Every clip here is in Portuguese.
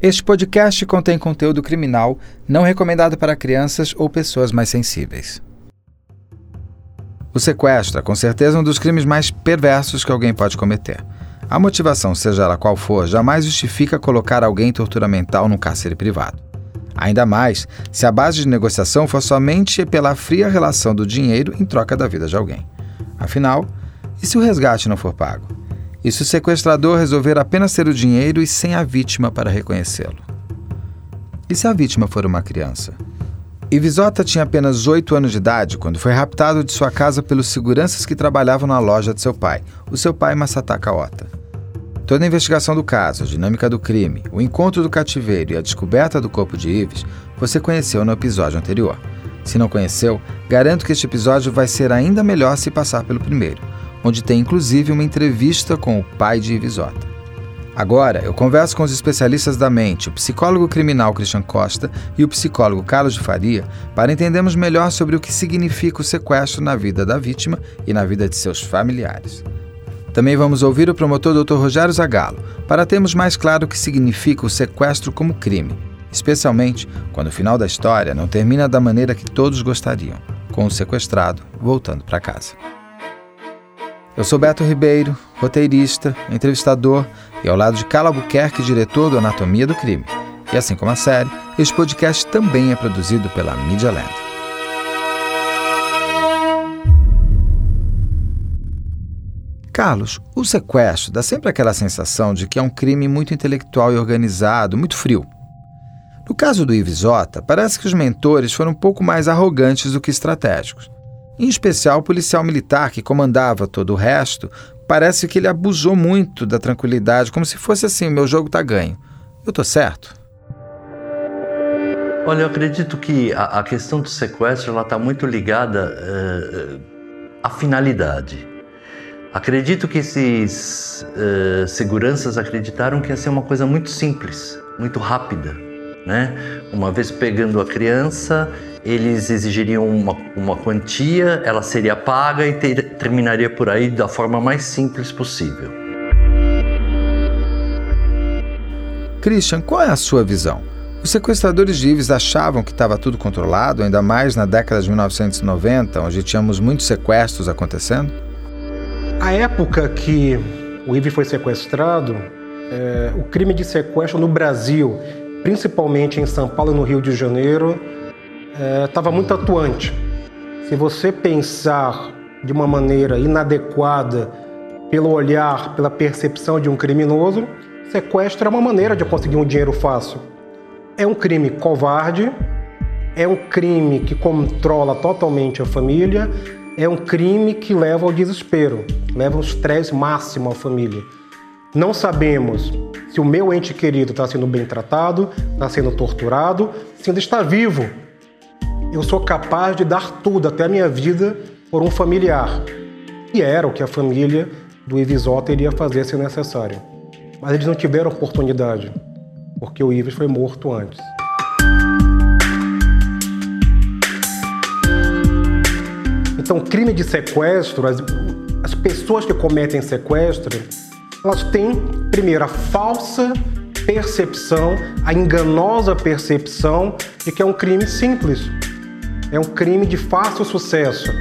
Este podcast contém conteúdo criminal não recomendado para crianças ou pessoas mais sensíveis. O sequestro é com certeza um dos crimes mais perversos que alguém pode cometer. A motivação, seja ela qual for, jamais justifica colocar alguém em tortura mental num cárcere privado. Ainda mais se a base de negociação for somente pela fria relação do dinheiro em troca da vida de alguém. Afinal, e se o resgate não for pago? E se o sequestrador resolver apenas ter o dinheiro e sem a vítima para reconhecê-lo? E se a vítima for uma criança? Ivisota tinha apenas 8 anos de idade quando foi raptado de sua casa pelos seguranças que trabalhavam na loja de seu pai, o seu pai Masataka Ota. Toda a investigação do caso, a dinâmica do crime, o encontro do cativeiro e a descoberta do corpo de Ives você conheceu no episódio anterior. Se não conheceu, garanto que este episódio vai ser ainda melhor se passar pelo primeiro, onde tem inclusive uma entrevista com o pai de Ivisota. Agora, eu converso com os especialistas da mente, o psicólogo criminal Christian Costa e o psicólogo Carlos de Faria, para entendermos melhor sobre o que significa o sequestro na vida da vítima e na vida de seus familiares. Também vamos ouvir o promotor Dr. Rogério Zagallo, para termos mais claro o que significa o sequestro como crime, especialmente quando o final da história não termina da maneira que todos gostariam, com o sequestrado voltando para casa. Eu sou Beto Ribeiro, roteirista, entrevistador e ao lado de Carla Albuquerque, diretor do Anatomia do Crime. E assim como a série, este podcast também é produzido pela Media Land. Carlos, o sequestro dá sempre aquela sensação de que é um crime muito intelectual e organizado, muito frio. No caso do Ivisota, parece que os mentores foram um pouco mais arrogantes do que estratégicos. Em especial o policial militar que comandava todo o resto, parece que ele abusou muito da tranquilidade, como se fosse assim: meu jogo tá ganho. Eu tô certo? Olha, eu acredito que a, a questão do sequestro ela está muito ligada uh, à finalidade. Acredito que esses uh, seguranças acreditaram que ia ser uma coisa muito simples, muito rápida. Né? Uma vez pegando a criança, eles exigiriam uma, uma quantia, ela seria paga e ter, terminaria por aí da forma mais simples possível. Christian, qual é a sua visão? Os sequestradores de Ives achavam que estava tudo controlado, ainda mais na década de 1990, onde tínhamos muitos sequestros acontecendo? A época que o Ive foi sequestrado, é, o crime de sequestro no Brasil, principalmente em São Paulo e no Rio de Janeiro, estava é, muito atuante. Se você pensar de uma maneira inadequada pelo olhar, pela percepção de um criminoso, sequestro é uma maneira de conseguir um dinheiro fácil. É um crime covarde, é um crime que controla totalmente a família, é um crime que leva ao desespero, leva ao estresse máximo à família. Não sabemos se o meu ente querido está sendo bem tratado, está sendo torturado, se ainda está vivo. Eu sou capaz de dar tudo, até a minha vida, por um familiar. E era o que a família do Ivisota iria fazer se necessário. Mas eles não tiveram oportunidade, porque o Ives foi morto antes. Então, crime de sequestro, as, as pessoas que cometem sequestro, elas têm, primeiro, a falsa percepção, a enganosa percepção de que é um crime simples, é um crime de fácil sucesso.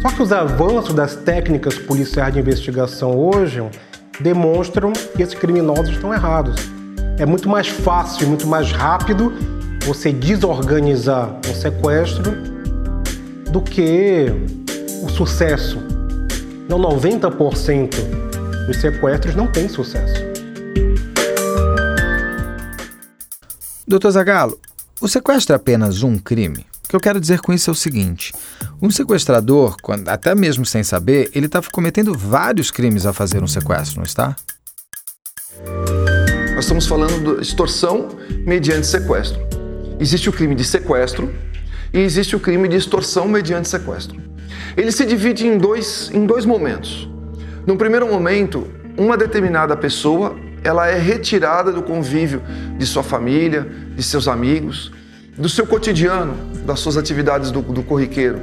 Só que os avanços das técnicas policiais de investigação hoje demonstram que esses criminosos estão errados. É muito mais fácil, muito mais rápido você desorganizar um sequestro do que o sucesso. Não 90% dos sequestros não tem sucesso. Doutor Zagalo, o sequestro é apenas um crime? Que eu quero dizer com isso é o seguinte: um sequestrador, quando, até mesmo sem saber, ele está cometendo vários crimes a fazer um sequestro, não está? Nós estamos falando de extorsão mediante sequestro. Existe o crime de sequestro e existe o crime de extorsão mediante sequestro. Ele se divide em dois, em dois momentos. No primeiro momento, uma determinada pessoa ela é retirada do convívio de sua família, de seus amigos, do seu cotidiano, das suas atividades do, do corriqueiro.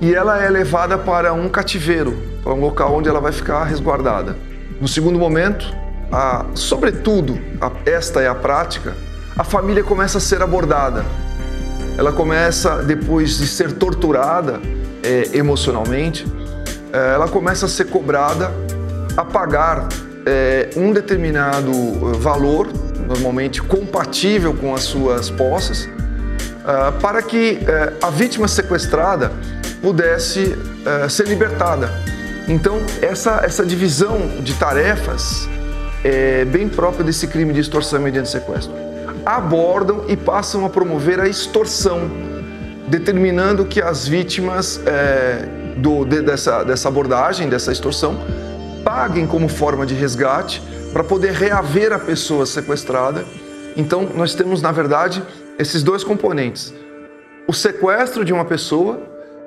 E ela é levada para um cativeiro, para um local onde ela vai ficar resguardada. No segundo momento, a, sobretudo, a, esta é a prática, a família começa a ser abordada. Ela começa, depois de ser torturada é, emocionalmente, é, ela começa a ser cobrada a pagar é, um determinado eh, valor, normalmente compatível com as suas posses, uh, para que uh, a vítima sequestrada pudesse uh, ser libertada. Então, essa, essa divisão de tarefas é bem própria desse crime de extorsão mediante sequestro. Abordam e passam a promover a extorsão, determinando que as vítimas é, do, de, dessa, dessa abordagem, dessa extorsão, paguem como forma de resgate para poder reaver a pessoa sequestrada. Então, nós temos, na verdade, esses dois componentes: o sequestro de uma pessoa,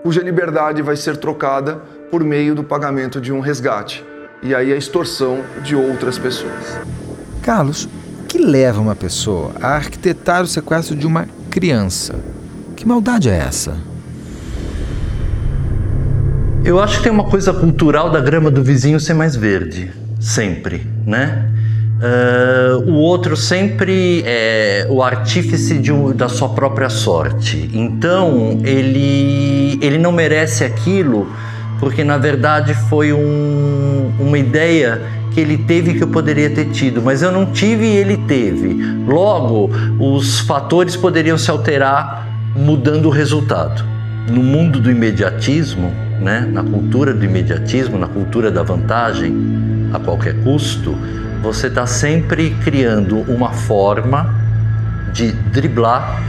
cuja liberdade vai ser trocada por meio do pagamento de um resgate, e aí a extorsão de outras pessoas. Carlos, o que leva uma pessoa a arquitetar o sequestro de uma criança? Que maldade é essa? Eu acho que tem uma coisa cultural da grama do vizinho ser mais verde, sempre, né? Uh, o outro sempre é o artífice de, da sua própria sorte. Então ele, ele não merece aquilo porque na verdade foi um, uma ideia que ele teve que eu poderia ter tido, mas eu não tive e ele teve. Logo, os fatores poderiam se alterar mudando o resultado. No mundo do imediatismo, né, na cultura do imediatismo, na cultura da vantagem a qualquer custo, você está sempre criando uma forma de driblar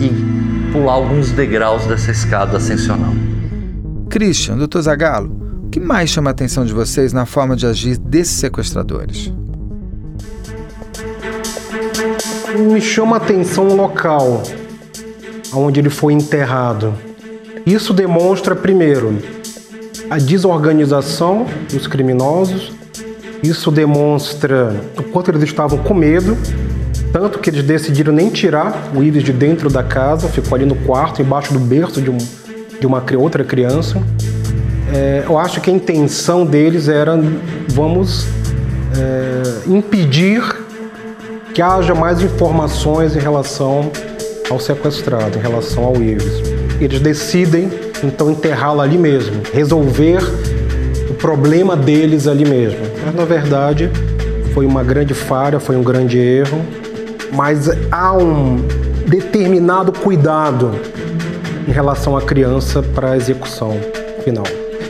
e pular alguns degraus dessa escada ascensional. Christian, Dr. Zagalo, o que mais chama a atenção de vocês na forma de agir desses sequestradores? Me chama a atenção o local onde ele foi enterrado. Isso demonstra, primeiro, a desorganização dos criminosos, isso demonstra o quanto eles estavam com medo, tanto que eles decidiram nem tirar o Ives de dentro da casa, ficou ali no quarto, embaixo do berço de, um, de uma outra criança. É, eu acho que a intenção deles era vamos é, impedir que haja mais informações em relação ao sequestrado, em relação ao Ives eles decidem então enterrá-lo ali mesmo, resolver o problema deles ali mesmo. Mas na verdade foi uma grande falha, foi um grande erro, mas há um determinado cuidado em relação à criança para a execução final.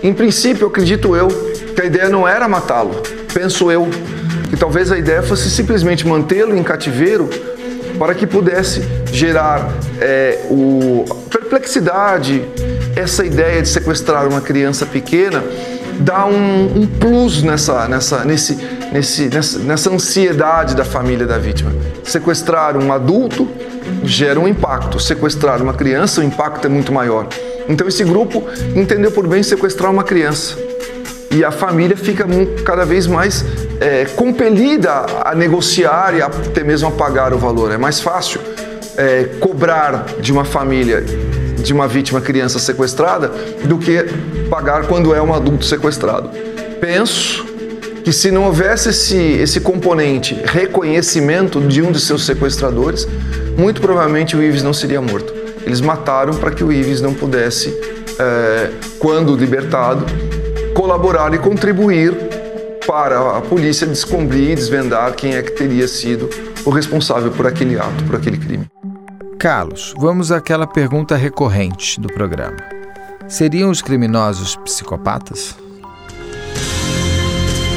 Em princípio, acredito eu que a ideia não era matá-lo. Penso eu que talvez a ideia fosse simplesmente mantê-lo em cativeiro para que pudesse gerar é, o, perplexidade, essa ideia de sequestrar uma criança pequena dá um, um plus nessa, nessa, nesse, nesse, nessa, nessa ansiedade da família da vítima. Sequestrar um adulto gera um impacto, sequestrar uma criança, o impacto é muito maior. Então esse grupo entendeu por bem sequestrar uma criança e a família fica cada vez mais é, compelida a negociar e até mesmo a pagar o valor. É mais fácil é, cobrar de uma família de uma vítima criança sequestrada do que pagar quando é um adulto sequestrado. Penso que se não houvesse esse, esse componente reconhecimento de um de seus sequestradores, muito provavelmente o Ives não seria morto. Eles mataram para que o Ives não pudesse, é, quando libertado, colaborar e contribuir para a polícia descobrir e desvendar quem é que teria sido o responsável por aquele ato, por aquele crime. Carlos, vamos àquela pergunta recorrente do programa. Seriam os criminosos psicopatas?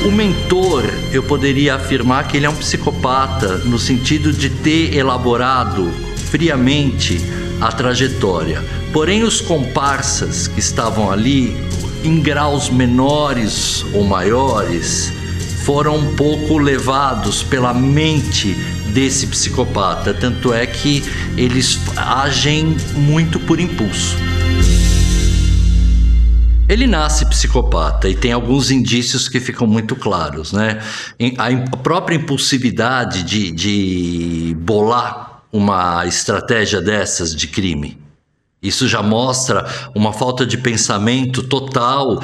O mentor, eu poderia afirmar que ele é um psicopata no sentido de ter elaborado friamente a trajetória. Porém, os comparsas que estavam ali, em graus menores ou maiores, foram um pouco levados pela mente desse psicopata. Tanto é que eles agem muito por impulso. Ele nasce psicopata e tem alguns indícios que ficam muito claros, né? A própria impulsividade de, de bolar uma estratégia dessas de crime, Isso já mostra uma falta de pensamento total,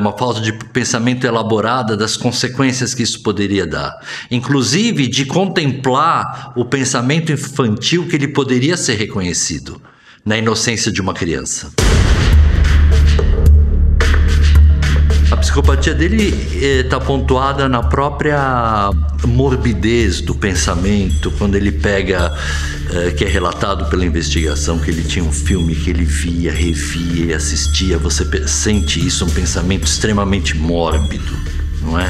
uma falta de pensamento elaborada das consequências que isso poderia dar. Inclusive de contemplar o pensamento infantil que ele poderia ser reconhecido na inocência de uma criança. Psicopatia dele está eh, pontuada na própria morbidez do pensamento, quando ele pega, eh, que é relatado pela investigação, que ele tinha um filme que ele via, revia e assistia. Você sente isso, um pensamento extremamente mórbido, não é?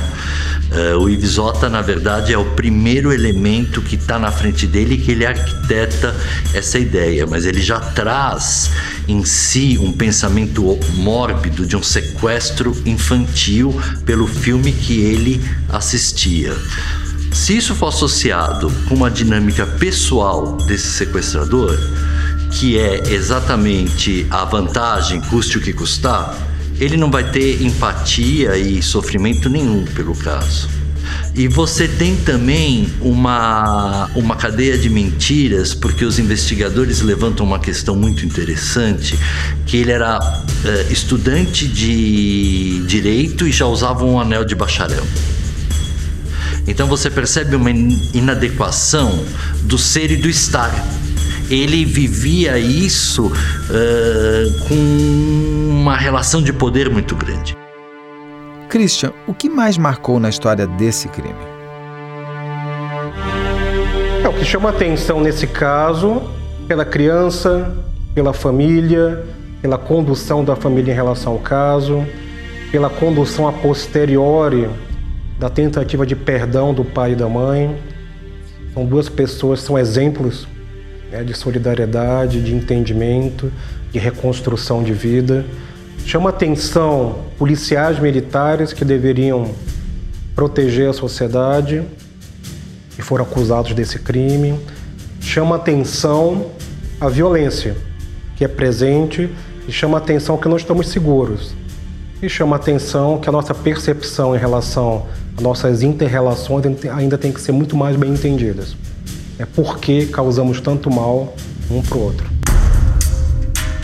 Uh, o Ivisota, na verdade, é o primeiro elemento que está na frente dele que ele arquiteta essa ideia, mas ele já traz em si um pensamento mórbido de um sequestro infantil pelo filme que ele assistia. Se isso for associado com uma dinâmica pessoal desse sequestrador, que é exatamente a vantagem, custe o que custar, ele não vai ter empatia e sofrimento nenhum pelo caso. E você tem também uma, uma cadeia de mentiras, porque os investigadores levantam uma questão muito interessante, que ele era uh, estudante de direito e já usava um anel de bacharel. Então você percebe uma inadequação do ser e do estar ele vivia isso uh, com uma relação de poder muito grande. Christian, o que mais marcou na história desse crime? É, o que chama atenção nesse caso, pela criança, pela família, pela condução da família em relação ao caso, pela condução a posteriori da tentativa de perdão do pai e da mãe. São duas pessoas, são exemplos né, de solidariedade, de entendimento, de reconstrução de vida. Chama atenção policiais militares que deveriam proteger a sociedade e foram acusados desse crime. Chama atenção a violência que é presente e chama atenção que não estamos seguros. E chama atenção que a nossa percepção em relação às nossas interrelações ainda tem que ser muito mais bem entendidas é por que causamos tanto mal um para o outro.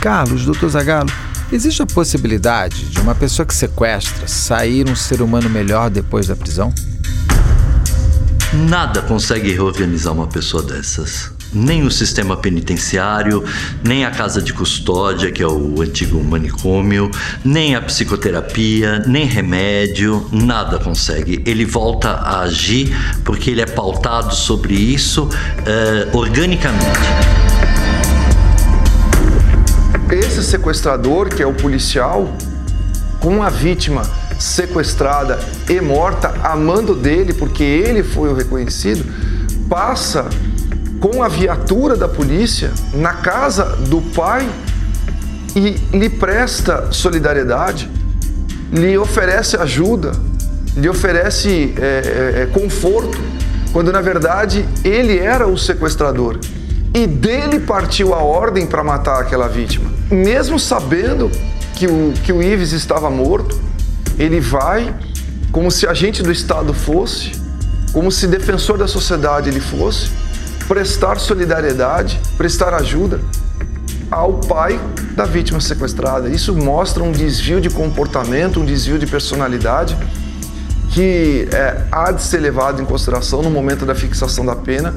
Carlos, doutor Zagalo, existe a possibilidade de uma pessoa que sequestra sair um ser humano melhor depois da prisão? Nada consegue reorganizar uma pessoa dessas nem o sistema penitenciário, nem a casa de custódia, que é o antigo manicômio, nem a psicoterapia, nem remédio, nada consegue. Ele volta a agir porque ele é pautado sobre isso uh, organicamente. Sequestrador, que é o policial, com a vítima sequestrada e morta, amando dele, porque ele foi o reconhecido, passa com a viatura da polícia na casa do pai e lhe presta solidariedade, lhe oferece ajuda, lhe oferece é, é, é, conforto, quando na verdade ele era o sequestrador. E dele partiu a ordem para matar aquela vítima. Mesmo sabendo que o, que o Ives estava morto, ele vai, como se agente do Estado fosse, como se defensor da sociedade ele fosse, prestar solidariedade, prestar ajuda ao pai da vítima sequestrada. Isso mostra um desvio de comportamento, um desvio de personalidade que é, há de ser levado em consideração no momento da fixação da pena,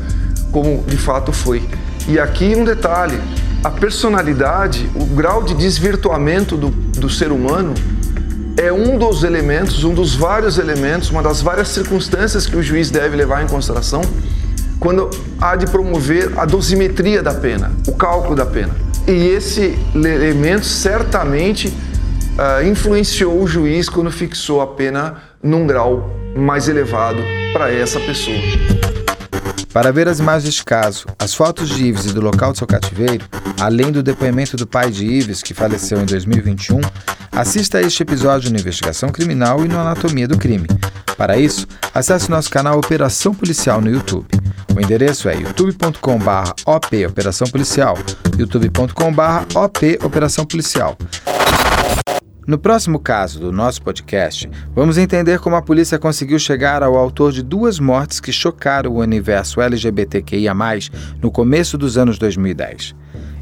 como de fato foi. E aqui um detalhe: a personalidade, o grau de desvirtuamento do, do ser humano é um dos elementos, um dos vários elementos, uma das várias circunstâncias que o juiz deve levar em consideração quando há de promover a dosimetria da pena, o cálculo da pena. E esse elemento certamente uh, influenciou o juiz quando fixou a pena num grau mais elevado para essa pessoa. Para ver as imagens deste caso, as fotos de Ives e do local de seu cativeiro, além do depoimento do pai de Ives, que faleceu em 2021, assista a este episódio no Investigação Criminal e no Anatomia do Crime. Para isso, acesse nosso canal Operação Policial no YouTube. O endereço é youtube.com.br OP Operação Policial, youtube.com.br OP Operação Policial. No próximo caso do nosso podcast, vamos entender como a polícia conseguiu chegar ao autor de duas mortes que chocaram o universo LGBTQIA, no começo dos anos 2010.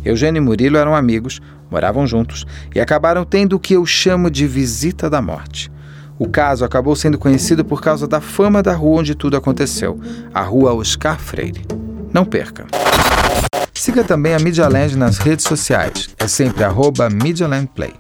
Eugênio e Murilo eram amigos, moravam juntos e acabaram tendo o que eu chamo de visita da morte. O caso acabou sendo conhecido por causa da fama da rua onde tudo aconteceu, a Rua Oscar Freire. Não perca! Siga também a Media Land nas redes sociais. É sempre arroba Play.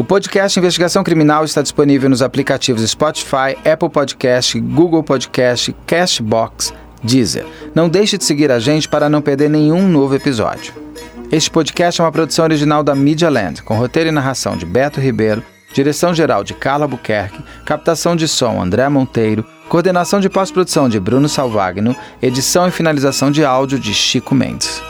O podcast Investigação Criminal está disponível nos aplicativos Spotify, Apple Podcast, Google Podcast, Cashbox, Deezer. Não deixe de seguir a gente para não perder nenhum novo episódio. Este podcast é uma produção original da Media Land, com roteiro e narração de Beto Ribeiro, direção-geral de Carla Buquerque, captação de som André Monteiro, coordenação de pós-produção de Bruno Salvagno, edição e finalização de áudio de Chico Mendes.